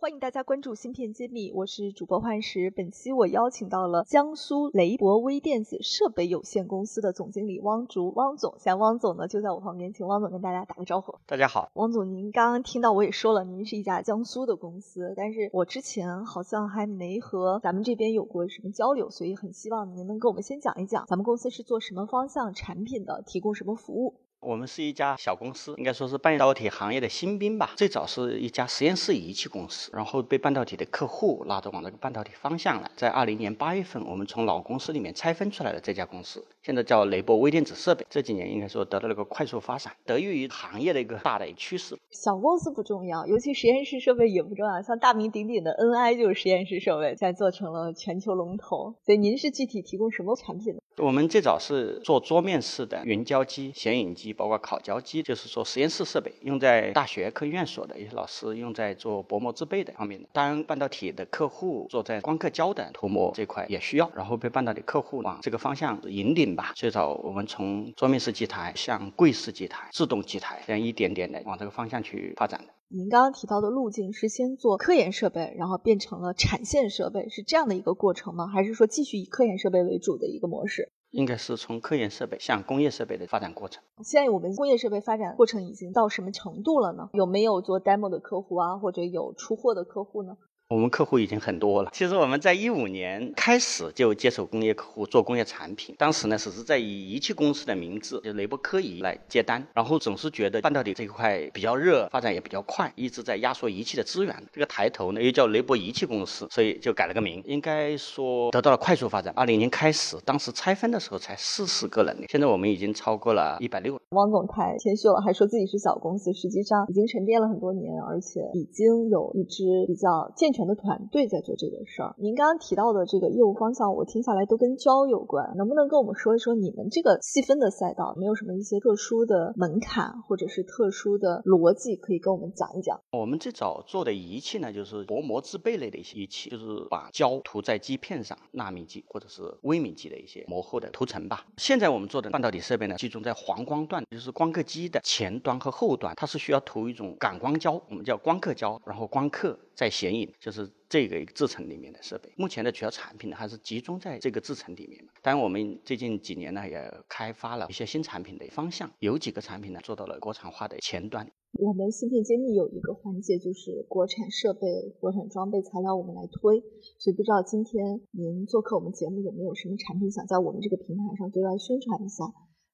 欢迎大家关注芯片揭秘，我是主播幻石。本期我邀请到了江苏雷博微电子设备有限公司的总经理汪竹，汪总。现在汪总呢就在我旁边，请汪总跟大家打个招呼。大家好，汪总，您刚刚听到我也说了，您是一家江苏的公司，但是我之前好像还没和咱们这边有过什么交流，所以很希望您能跟我们先讲一讲，咱们公司是做什么方向产品的，提供什么服务。我们是一家小公司，应该说是半导体行业的新兵吧。最早是一家实验室仪器公司，然后被半导体的客户拉着往这个半导体方向来。在二零年八月份，我们从老公司里面拆分出来了这家公司，现在叫雷波微电子设备。这几年应该说得到了个快速发展，得益于行业的一个大的趋势。小公司不重要，尤其实验室设备也不重要。像大名鼎鼎的 NI 就是实验室设备，现在做成了全球龙头。所以您是具体提供什么产品呢？我们最早是做桌面式的云胶机、显影机，包括烤胶机，就是说实验室设备，用在大学科研院所的一些老师用在做薄膜制备的方面的。当然，半导体的客户做在光刻胶的涂膜这块也需要，然后被半导体客户往这个方向引领吧。最早我们从桌面式机台向柜式机台、自动机台这样一点点的往这个方向去发展的。您刚刚提到的路径是先做科研设备，然后变成了产线设备，是这样的一个过程吗？还是说继续以科研设备为主的一个模式？应该是从科研设备向工业设备的发展过程。现在我们工业设备发展过程已经到什么程度了呢？有没有做 demo 的客户啊，或者有出货的客户呢？我们客户已经很多了。其实我们在一五年开始就接手工业客户做工业产品，当时呢只是在以仪器公司的名字，就雷博科仪来接单，然后总是觉得半导体这一块比较热，发展也比较快，一直在压缩仪器的资源。这个抬头呢又叫雷博仪器公司，所以就改了个名。应该说得到了快速发展。二零年开始，当时拆分的时候才四十个人，现在我们已经超过了一百六。汪总太谦虚了，还说自己是小公司，实际上已经沉淀了很多年，而且已经有一支比较健全。的团队在做这个事儿。您刚刚提到的这个业务方向，我听下来都跟胶有关，能不能跟我们说一说你们这个细分的赛道，没有什么一些特殊的门槛或者是特殊的逻辑，可以跟我们讲一讲？我们最早做的仪器呢，就是薄膜制备类的一些仪器，就是把胶涂在基片上，纳米级或者是微米级的一些膜后的涂层吧。现在我们做的半导体设备呢，集中在黄光段，就是光刻机的前端和后端，它是需要涂一种感光胶，我们叫光刻胶，然后光刻在显影，就。就是这个制程里面的设备，目前的主要产品呢还是集中在这个制程里面。当然，我们最近几年呢也开发了一些新产品的方向，有几个产品呢做到了国产化的前端。我们芯片揭秘有一个环节就是国产设备、国产装备材料，我们来推。所以不知道今天您做客我们节目有没有什么产品想在我们这个平台上对外宣传一下？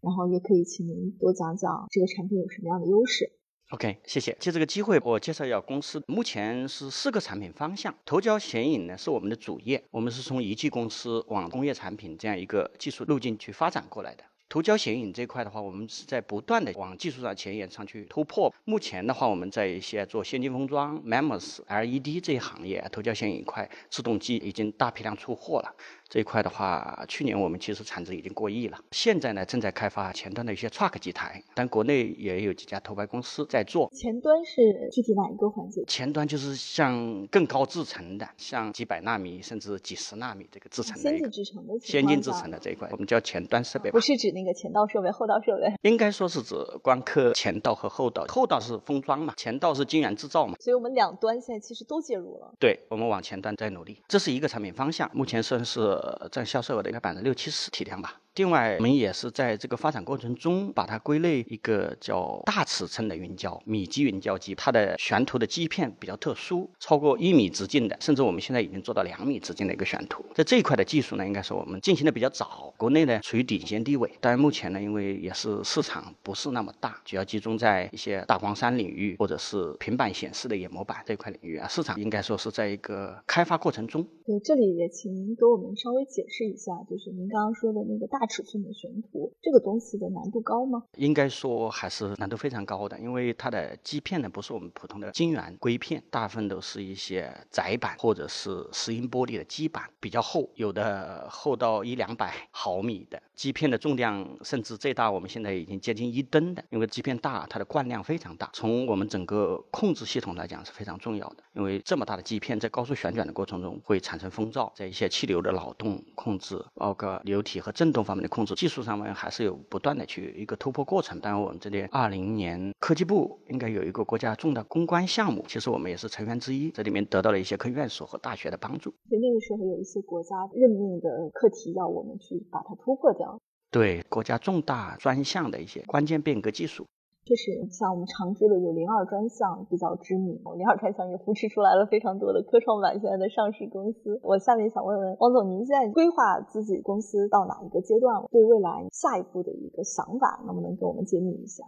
然后也可以请您多讲讲这个产品有什么样的优势。OK，谢谢。借这个机会，我介绍一下公司。目前是四个产品方向，头胶显影呢是我们的主业，我们是从仪器公司往工业产品这样一个技术路径去发展过来的。头胶显影这块的话，我们是在不断的往技术上前沿上去突破。目前的话，我们在一些做先进封装、MEMS、LED 这一行业，头胶显影块自动机已经大批量出货了。这一块的话，去年我们其实产值已经过亿了。现在呢，正在开发前端的一些 truck 机台，但国内也有几家头牌公司在做。前端是具体哪一个环节？前端就是像更高制程的，像几百纳米甚至几十纳米这个制程的先进制程的先进制程的这一块，我们叫前端设备。不是指那个前道设备、后道设备？应该说是指光刻前道和后道，后道是封装嘛，前道是晶圆制造嘛。所以我们两端现在其实都介入了。对，我们往前端在努力，这是一个产品方向，目前算是。呃，占销售额的应该百分之六七十体量吧。另外，我们也是在这个发展过程中，把它归类一个叫大尺寸的云胶米级云胶机，它的悬涂的基片比较特殊，超过一米直径的，甚至我们现在已经做到两米直径的一个悬涂。在这一块的技术呢，应该是我们进行的比较早，国内呢处于领先地位。但是目前呢，因为也是市场不是那么大，主要集中在一些大光栅领域或者是平板显示的眼模板这一块领域啊，市场应该说是在一个开发过程中。对，这里也请您给我们稍微解释一下，就是您刚刚说的那个大。大尺寸的悬图，这个东西的难度高吗？应该说还是难度非常高的，因为它的基片呢不是我们普通的晶圆硅片，大部分都是一些窄板或者是石英玻璃的基板，比较厚，有的厚到一两百毫米的基片的重量，甚至最大我们现在已经接近一吨的，因为基片大，它的惯量非常大，从我们整个控制系统来讲是非常重要的，因为这么大的基片在高速旋转的过程中会产生风噪，在一些气流的扰动控制，包括流体和振动方面的控制，技术上面还是有不断的去一个突破过程。当然，我们这里二零年科技部应该有一个国家重大攻关项目，其实我们也是成员之一，这里面得到了一些科研院所和大学的帮助。所以那个时候有一些国家任命的课题要我们去把它突破掉。对国家重大专项的一些关键变革技术。确实，像我们常知的有零二专项比较知名，零二专项也扶持出来了非常多的科创板现在的上市公司。我下面想问问汪总，您现在规划自己公司到哪一个阶段？对未来下一步的一个想法，能不能给我们揭秘一下？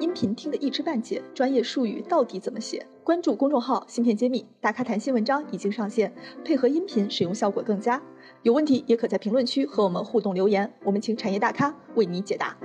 音频听得一知半解，专业术语到底怎么写？关注公众号“芯片揭秘”，大咖谈新文章已经上线，配合音频使用效果更佳。有问题也可在评论区和我们互动留言，我们请产业大咖为你解答。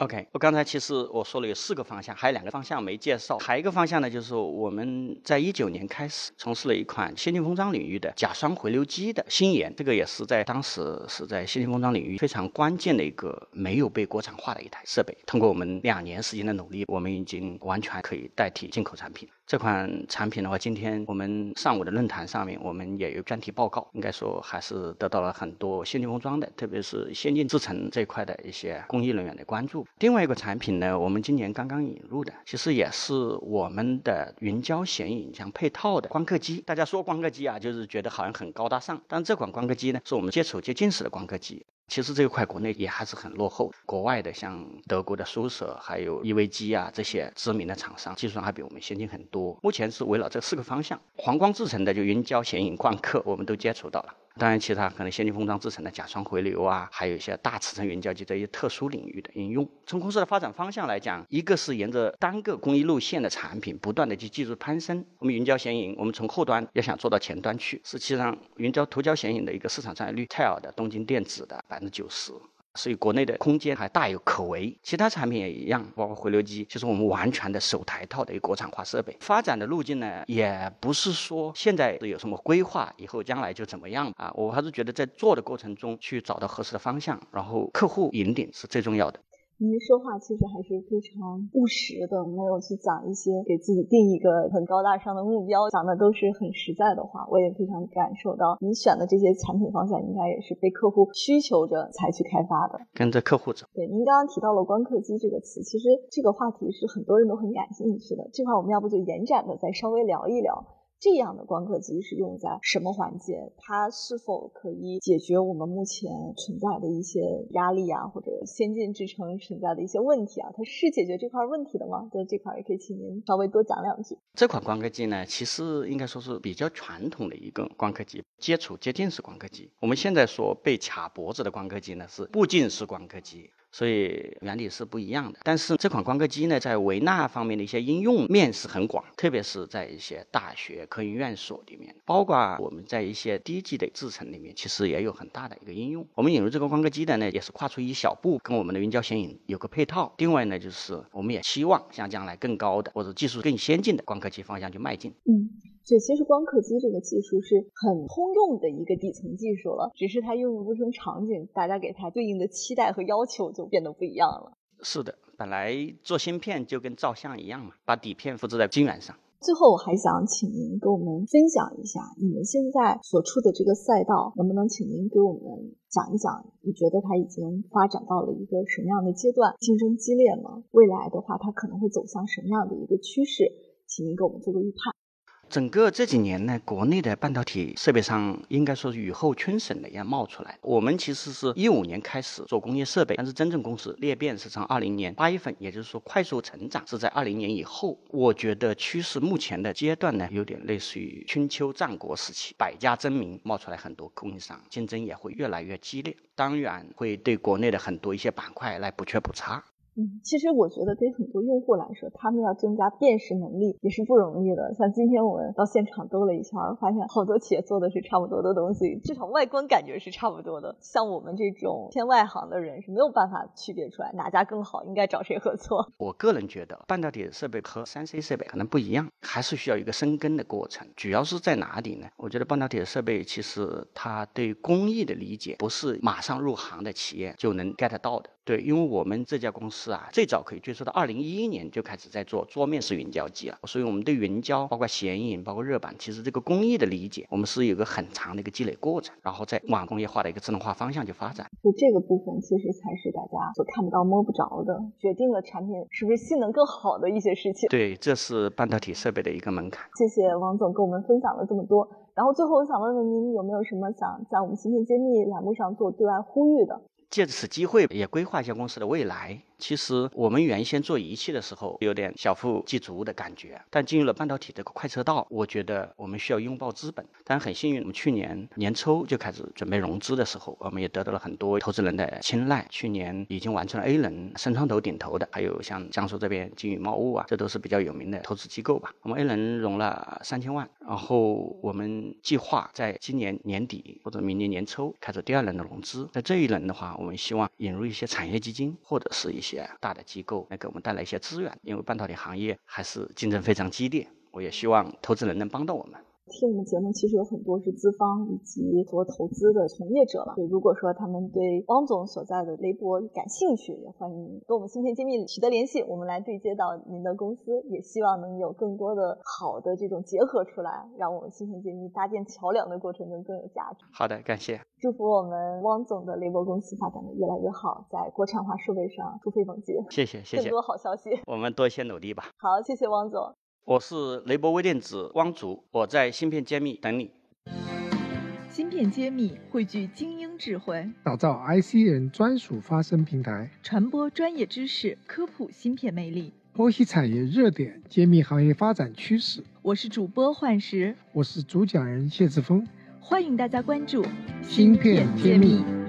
OK，我刚才其实我说了有四个方向，还有两个方向没介绍。还有一个方向呢，就是我们在一九年开始从事了一款先进封装领域的甲酸回流机的新研，这个也是在当时是在先进封装领域非常关键的一个没有被国产化的一台设备。通过我们两年时间的努力，我们已经完全可以代替进口产品。这款产品的话，今天我们上午的论坛上面，我们也有专题报告，应该说还是得到了很多先进封装的，特别是先进制程这一块的一些工艺人员的关注。另外一个产品呢，我们今年刚刚引入的，其实也是我们的云胶显影像配套的光刻机。大家说光刻机啊，就是觉得好像很高大上，但这款光刻机呢，是我们接触接近式的光刻机。其实这一块国内也还是很落后，国外的像德国的苏舍，还有 EVG 啊这些知名的厂商，技术上还比我们先进很多。目前是围绕这四个方向，黄光制成的就云胶显影光刻，我们都接触到了。当然，其他可能先进封装制成的甲酸回流啊，还有一些大尺寸云胶机这些特殊领域的应用。从公司的发展方向来讲，一个是沿着单个工艺路线的产品，不断的去技术攀升。我们云胶显影，我们从后端要想做到前端去，实际上云胶涂胶显影的一个市场占有率，TEL 的东京电子的百分之九十。所以国内的空间还大有可为，其他产品也一样，包括回流机，就是我们完全的首台套的一个国产化设备。发展的路径呢，也不是说现在有什么规划，以后将来就怎么样啊？我还是觉得在做的过程中去找到合适的方向，然后客户引领是最重要的。您说话其实还是非常务实的，没有去讲一些给自己定一个很高大上的目标，讲的都是很实在的话。我也非常感受到，您选的这些产品方向应该也是被客户需求着才去开发的，跟着客户走。对，您刚刚提到了光刻机这个词，其实这个话题是很多人都很感兴趣的。这块我们要不就延展的再稍微聊一聊。这样的光刻机是用在什么环节？它是否可以解决我们目前存在的一些压力啊，或者先进制程存在的一些问题啊？它是解决这块问题的吗？在这块也可以请您稍微多讲两句。这款光刻机呢，其实应该说是比较传统的一个光刻机，接触接近式光刻机。我们现在说被卡脖子的光刻机呢，是步进式光刻机。所以原理是不一样的，但是这款光刻机呢，在维纳方面的一些应用面是很广，特别是在一些大学科研院所里面，包括我们在一些低级的制程里面，其实也有很大的一个应用。我们引入这个光刻机的呢，也是跨出一小步，跟我们的云胶显影有个配套。另外呢，就是我们也希望向将来更高的或者技术更先进的光刻机方向去迈进。嗯。对，其实光刻机这个技术是很通用的一个底层技术了，只是它应用不同场景，大家给它对应的期待和要求就变得不一样了。是的，本来做芯片就跟照相一样嘛，把底片复制在晶圆上。最后，我还想请您给我们分享一下你们现在所处的这个赛道，能不能请您给我们讲一讲？你觉得它已经发展到了一个什么样的阶段？竞争激烈吗？未来的话，它可能会走向什么样的一个趋势？请您给我们做个预判。整个这几年呢，国内的半导体设备商应该说雨后春笋的一样冒出来。我们其实是一五年开始做工业设备，但是真正公司裂变是从二零年八月份，也就是说快速成长是在二零年以后。我觉得趋势目前的阶段呢，有点类似于春秋战国时期，百家争鸣冒出来很多供应商，竞争也会越来越激烈，当然会对国内的很多一些板块来补缺补差。嗯，其实我觉得对很多用户来说，他们要增加辨识能力也是不容易的。像今天我们到现场兜了一圈，发现好多企业做的是差不多的东西，至少外观感觉是差不多的。像我们这种偏外行的人是没有办法区别出来哪家更好，应该找谁合作。我个人觉得，半导体设备和三 C 设备可能不一样，还是需要一个深耕的过程。主要是在哪里呢？我觉得半导体的设备其实它对工艺的理解不是马上入行的企业就能 get 到的。对，因为我们这家公司啊，最早可以追溯到二零一一年就开始在做桌面式云胶机了，所以我们对云胶、包括显影、包括热板，其实这个工艺的理解，我们是有个很长的一个积累过程，然后再往工业化的一个智能化方向去发展。就这个部分，其实才是大家所看不到、摸不着的，决定了产品是不是性能更好的一些事情。对，这是半导体设备的一个门槛。谢谢王总跟我们分享了这么多。然后最后，我想问问您，有没有什么想在我们芯片揭秘栏目上做对外呼吁的？借此机会，也规划一下公司的未来。其实我们原先做仪器的时候，有点小富即足的感觉。但进入了半导体这个快车道，我觉得我们需要拥抱资本。但很幸运，我们去年年初就开始准备融资的时候，我们也得到了很多投资人的青睐。去年已经完成了 A 轮，深创投顶投的，还有像江苏这边金宇茂物啊，这都是比较有名的投资机构吧。我们 A 轮融了三千万，然后我们计划在今年年底或者明年年初开始第二轮的融资。在这一轮的话，我们希望引入一些产业基金或者是一些。大的机构来给我们带来一些资源，因为半导体行业还是竞争非常激烈，我也希望投资人能帮到我们。听我们节目，其实有很多是资方以及做投资的从业者了。对，如果说他们对汪总所在的雷博感兴趣，也欢迎跟我们芯片揭秘取得联系，我们来对接到您的公司。也希望能有更多的好的这种结合出来，让我们芯片揭秘搭建桥梁的过程中更有价值。好的，感谢。祝福我们汪总的雷博公司发展的越来越好，在国产化设备上突飞猛进。谢谢，谢谢。更多好消息，我们多一些努力吧。好，谢谢汪总。我是雷博微电子汪竹，我在芯片揭秘等你。芯片揭秘汇聚精英智慧，打造 IC 人专属发声平台，传播专业知识，科普芯片魅力，剖析产业热点，揭秘行业发展趋势。我是主播幻石，我是主讲人谢志峰，欢迎大家关注芯片揭秘。